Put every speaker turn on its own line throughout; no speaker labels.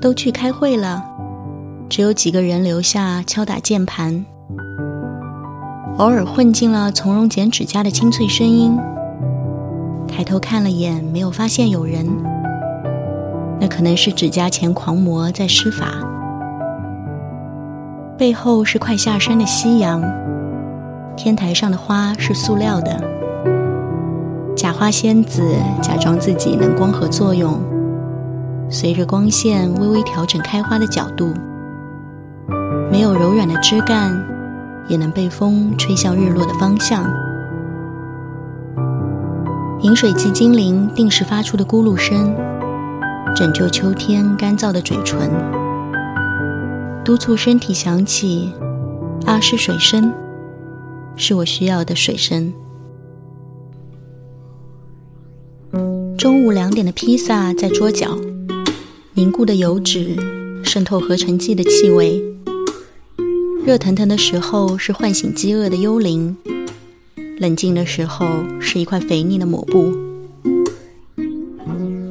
都去开会了，只有几个人留下敲打键盘，偶尔混进了从容剪指甲的清脆声音。抬头看了眼，没有发现有人，那可能是指甲钳狂魔在施法。背后是快下山的夕阳，天台上的花是塑料的，假花仙子假装自己能光合作用，随着光线微微调整开花的角度，没有柔软的枝干，也能被风吹向日落的方向。饮水机精灵定时发出的咕噜声，拯救秋天干燥的嘴唇。督促身体想起，啊，是水声，是我需要的水声。中午两点的披萨在桌角，凝固的油脂渗透合成剂的气味。热腾腾的时候是唤醒饥饿的幽灵，冷静的时候是一块肥腻的抹布。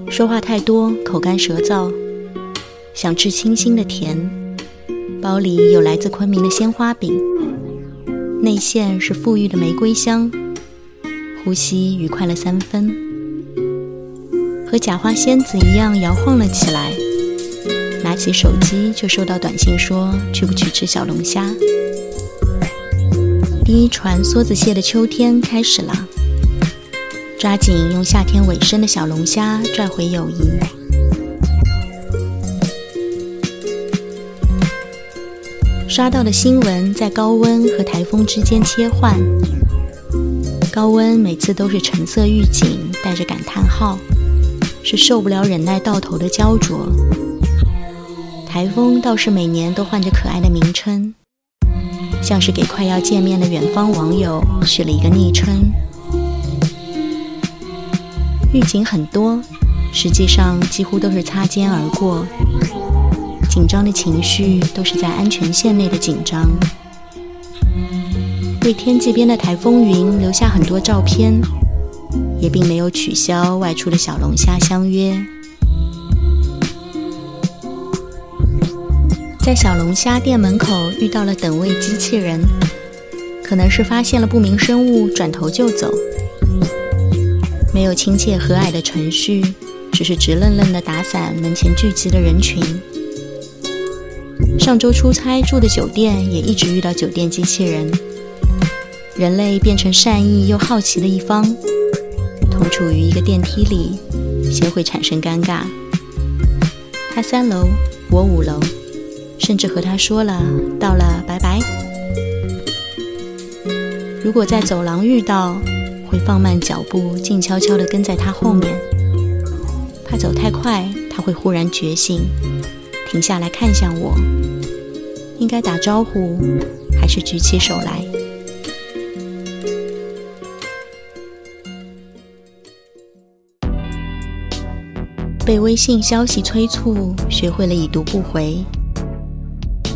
说话太多，口干舌燥，想吃清新的甜。包里有来自昆明的鲜花饼，内馅是馥郁的玫瑰香，呼吸愉快了三分，和假花仙子一样摇晃了起来。拿起手机就收到短信说去不去吃小龙虾。第一船梭子蟹的秋天开始了，抓紧用夏天尾声的小龙虾拽回友谊。刷到的新闻在高温和台风之间切换，高温每次都是橙色预警，带着感叹号，是受不了忍耐到头的焦灼。台风倒是每年都换着可爱的名称，像是给快要见面的远方网友取了一个昵称。预警很多，实际上几乎都是擦肩而过。紧张的情绪都是在安全线内的紧张，为天际边的台风云留下很多照片，也并没有取消外出的小龙虾相约。在小龙虾店门口遇到了等位机器人，可能是发现了不明生物，转头就走，没有亲切和蔼的程序，只是直愣愣的打伞门前聚集的人群。上周出差住的酒店也一直遇到酒店机器人，人类变成善意又好奇的一方，处于一个电梯里，先会产生尴尬。他三楼，我五楼，甚至和他说了到了，拜拜。如果在走廊遇到，会放慢脚步，静悄悄地跟在他后面，怕走太快，他会忽然觉醒。停下来看向我，应该打招呼还是举起手来？被微信消息催促，学会了已读不回，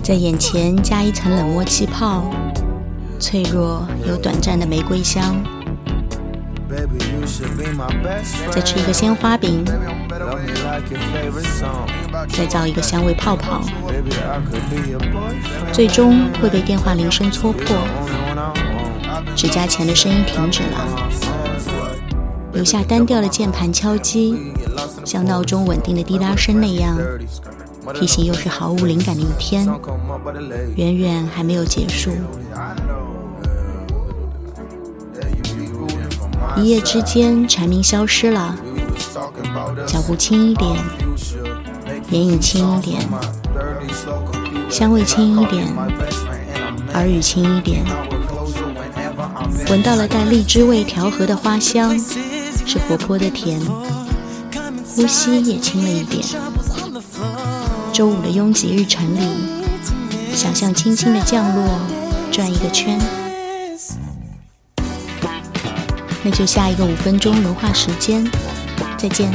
在眼前加一层冷漠气泡，脆弱有短暂的玫瑰香。再吃一个鲜花饼，再造一个香味泡泡，最终会被电话铃声戳破。指甲钳的声音停止了，留下单调的键盘敲击，像闹钟稳定的滴答声那样，提醒又是毫无灵感的一天，远远还没有结束。一夜之间，蝉鸣消失了，脚步轻一点，眼影轻一点，香味轻一点，耳语轻一点，闻到了带荔枝味调和的花香，是活泼的甜，呼吸也轻了一点。周五的拥挤日程里，想象轻轻的降落，转一个圈。那就下一个五分钟融化时间，再见。